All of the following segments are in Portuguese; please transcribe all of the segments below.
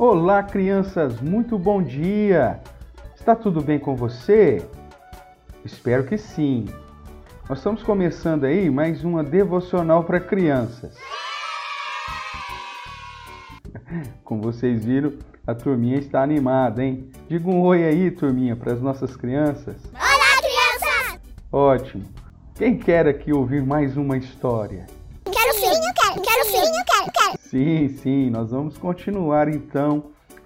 Olá, crianças, muito bom dia! Está tudo bem com você? Espero que sim. Nós estamos começando aí mais uma devocional para crianças. Como vocês viram, a turminha está animada, hein? Diga um oi aí, turminha, para as nossas crianças. Olá, crianças! Ótimo! Quem quer aqui ouvir mais uma história? Quero quero sim, eu quero, quero. Sim, sim, nós vamos continuar então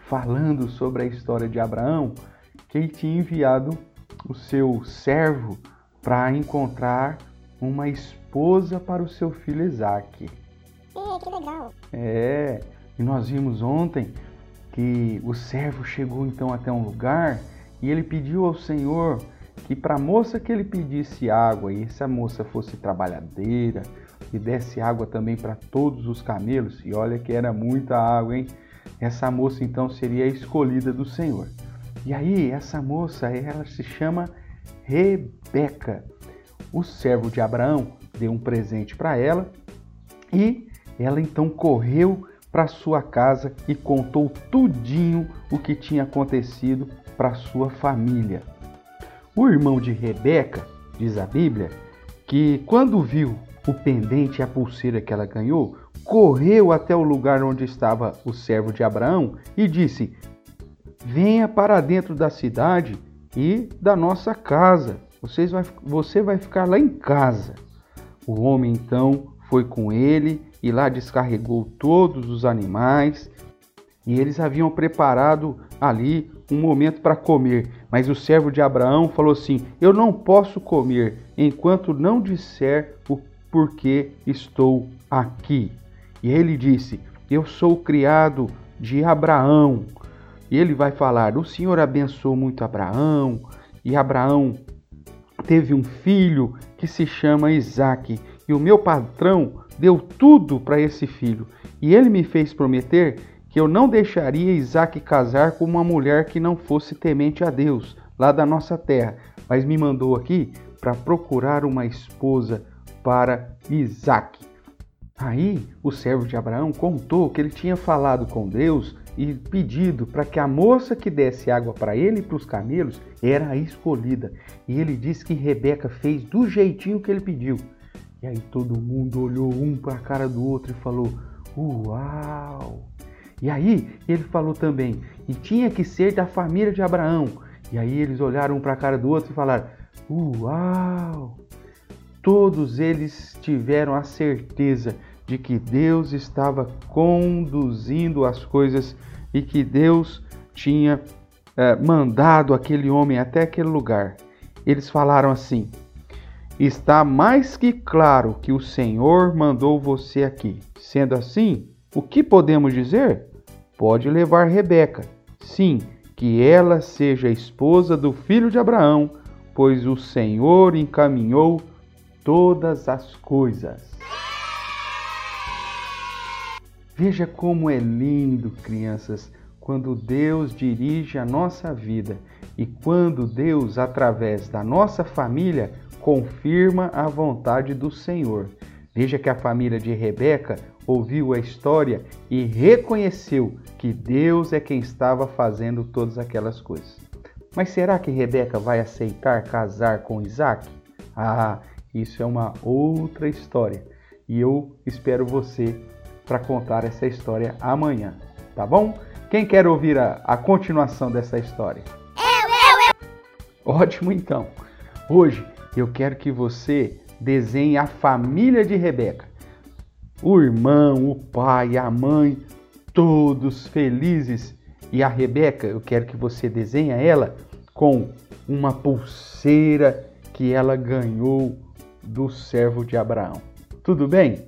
falando sobre a história de Abraão, que tinha enviado o seu servo para encontrar uma esposa para o seu filho Isaac. É, que legal. É, e nós vimos ontem que o servo chegou então até um lugar e ele pediu ao Senhor que para a moça que ele pedisse água e essa moça fosse trabalhadeira, e desse água também para todos os camelos, e olha que era muita água, hein? Essa moça então seria a escolhida do Senhor. E aí, essa moça, ela se chama Rebeca. O servo de Abraão deu um presente para ela e ela então correu para sua casa e contou tudinho o que tinha acontecido para sua família. O irmão de Rebeca, diz a Bíblia, que quando viu o pendente e a pulseira que ela ganhou, correu até o lugar onde estava o servo de Abraão e disse: Venha para dentro da cidade e da nossa casa. Vocês vai, você vai ficar lá em casa. O homem então foi com ele e lá descarregou todos os animais. E eles haviam preparado ali um momento para comer. Mas o servo de Abraão falou assim: Eu não posso comer enquanto não disser o porque estou aqui. E ele disse: Eu sou criado de Abraão. E ele vai falar: O Senhor abençoou muito Abraão, e Abraão teve um filho que se chama Isaque, e o meu patrão deu tudo para esse filho. E ele me fez prometer que eu não deixaria Isaque casar com uma mulher que não fosse temente a Deus, lá da nossa terra, mas me mandou aqui para procurar uma esposa para Isaac. Aí o servo de Abraão contou que ele tinha falado com Deus e pedido para que a moça que desse água para ele e para os camelos era a escolhida. E ele disse que Rebeca fez do jeitinho que ele pediu. E aí todo mundo olhou um para a cara do outro e falou: Uau! E aí ele falou também, e tinha que ser da família de Abraão. E aí eles olharam um para a cara do outro e falaram: Uau! todos eles tiveram a certeza de que Deus estava conduzindo as coisas e que Deus tinha é, mandado aquele homem até aquele lugar. Eles falaram assim: Está mais que claro que o Senhor mandou você aqui. Sendo assim, o que podemos dizer? Pode levar Rebeca. Sim, que ela seja esposa do filho de Abraão, pois o Senhor encaminhou todas as coisas. Veja como é lindo, crianças, quando Deus dirige a nossa vida e quando Deus, através da nossa família, confirma a vontade do Senhor. Veja que a família de Rebeca ouviu a história e reconheceu que Deus é quem estava fazendo todas aquelas coisas. Mas será que Rebeca vai aceitar casar com Isaac? Ah, isso é uma outra história e eu espero você para contar essa história amanhã, tá bom? Quem quer ouvir a, a continuação dessa história? Eu, eu, eu. Ótimo então. Hoje eu quero que você desenhe a família de Rebeca. O irmão, o pai, a mãe, todos felizes. E a Rebeca, eu quero que você desenhe ela com uma pulseira que ela ganhou do servo de Abraão. Tudo bem?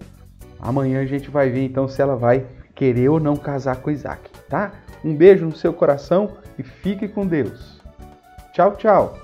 Amanhã a gente vai ver então se ela vai querer ou não casar com Isaac, tá? Um beijo no seu coração e fique com Deus. Tchau, tchau.